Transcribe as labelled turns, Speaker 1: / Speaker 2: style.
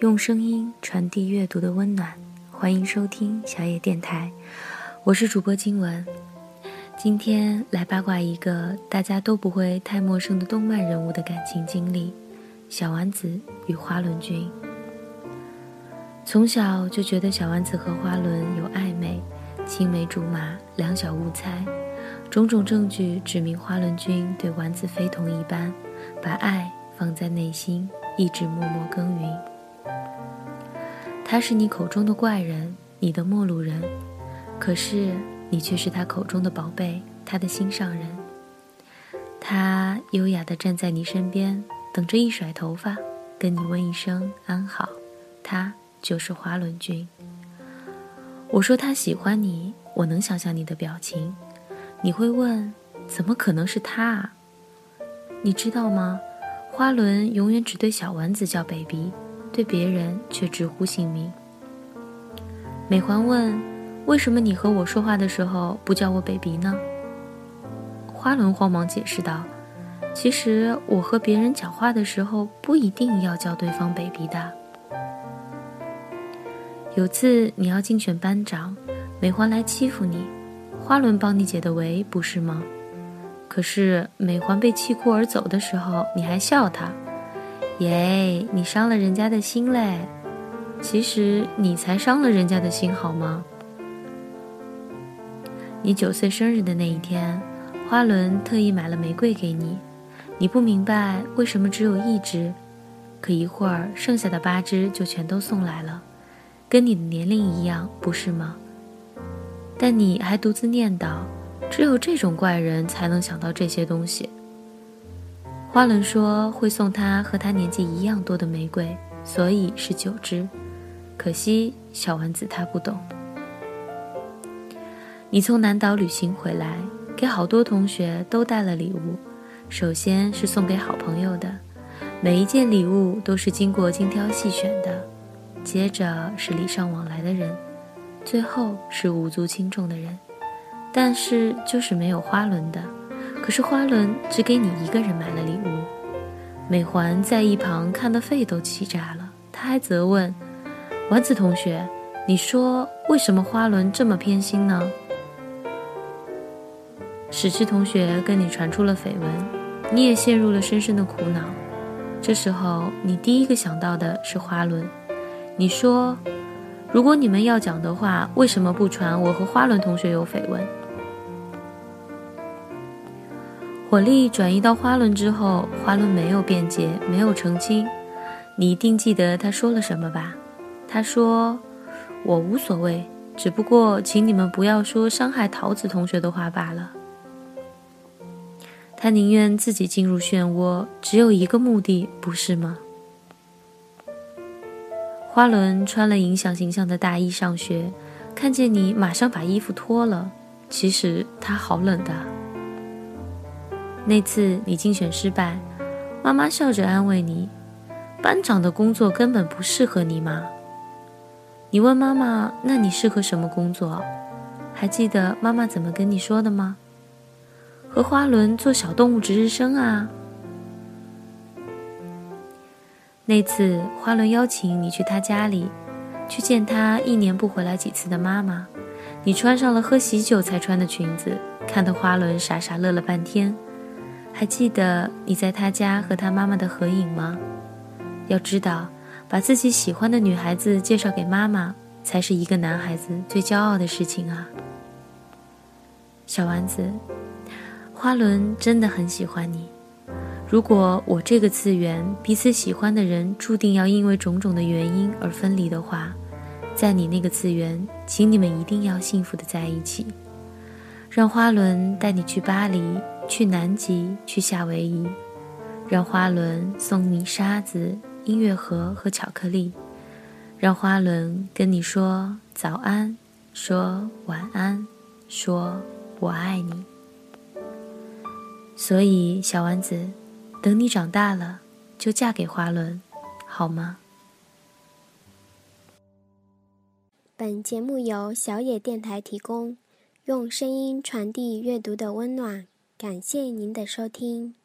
Speaker 1: 用声音传递阅读的温暖，欢迎收听小野电台，我是主播金文。今天来八卦一个大家都不会太陌生的动漫人物的感情经历——小丸子与花轮君。从小就觉得小丸子和花轮有暧昧，青梅竹马，两小无猜，种种证据指明花轮君对丸子非同一般，把爱放在内心，一直默默耕耘。他是你口中的怪人，你的陌路人，可是你却是他口中的宝贝，他的心上人。他优雅地站在你身边，等着一甩头发，跟你问一声安好。他就是花轮君。我说他喜欢你，我能想象你的表情。你会问，怎么可能是他？啊？你知道吗？花轮永远只对小丸子叫 baby。对别人却直呼姓名。美环问：“为什么你和我说话的时候不叫我 baby 呢？”花轮慌忙解释道：“其实我和别人讲话的时候不一定要叫对方 baby 的。有次你要竞选班长，美环来欺负你，花轮帮你解的围，不是吗？可是美环被气哭而走的时候，你还笑他。”耶，你伤了人家的心嘞！其实你才伤了人家的心，好吗？你九岁生日的那一天，花轮特意买了玫瑰给你。你不明白为什么只有一只，可一会儿剩下的八只就全都送来了，跟你的年龄一样，不是吗？但你还独自念叨：只有这种怪人才能想到这些东西。花轮说会送他和他年纪一样多的玫瑰，所以是九只。可惜小丸子他不懂。你从南岛旅行回来，给好多同学都带了礼物。首先是送给好朋友的，每一件礼物都是经过精挑细选的。接着是礼尚往来的人，最后是无足轻重的人。但是就是没有花轮的。可是花轮只给你一个人买了，美环在一旁看得肺都气炸了。他还责问丸子同学：“你说为什么花轮这么偏心呢？”史诗同学跟你传出了绯闻，你也陷入了深深的苦恼。这时候你第一个想到的是花轮，你说：“如果你们要讲的话，为什么不传我和花轮同学有绯闻？”火力转移到花轮之后，花轮没有辩解，没有澄清。你一定记得他说了什么吧？他说：“我无所谓，只不过请你们不要说伤害桃子同学的话罢了。”他宁愿自己进入漩涡，只有一个目的，不是吗？花轮穿了影响形象的大衣上学，看见你马上把衣服脱了。其实他好冷的。那次你竞选失败，妈妈笑着安慰你：“班长的工作根本不适合你嘛。”你问妈妈：“那你适合什么工作？”还记得妈妈怎么跟你说的吗？和花轮做小动物值日生啊。那次花轮邀请你去他家里，去见他一年不回来几次的妈妈，你穿上了喝喜酒才穿的裙子，看得花轮傻傻乐了半天。还记得你在他家和他妈妈的合影吗？要知道，把自己喜欢的女孩子介绍给妈妈，才是一个男孩子最骄傲的事情啊。小丸子，花轮真的很喜欢你。如果我这个次元彼此喜欢的人注定要因为种种的原因而分离的话，在你那个次元，请你们一定要幸福的在一起。让花轮带你去巴黎。去南极，去夏威夷，让花轮送你沙子、音乐盒和巧克力，让花轮跟你说早安，说晚安，说我爱你。所以，小丸子，等你长大了，就嫁给花轮，好吗？
Speaker 2: 本节目由小野电台提供，用声音传递阅读的温暖。感谢您的收听。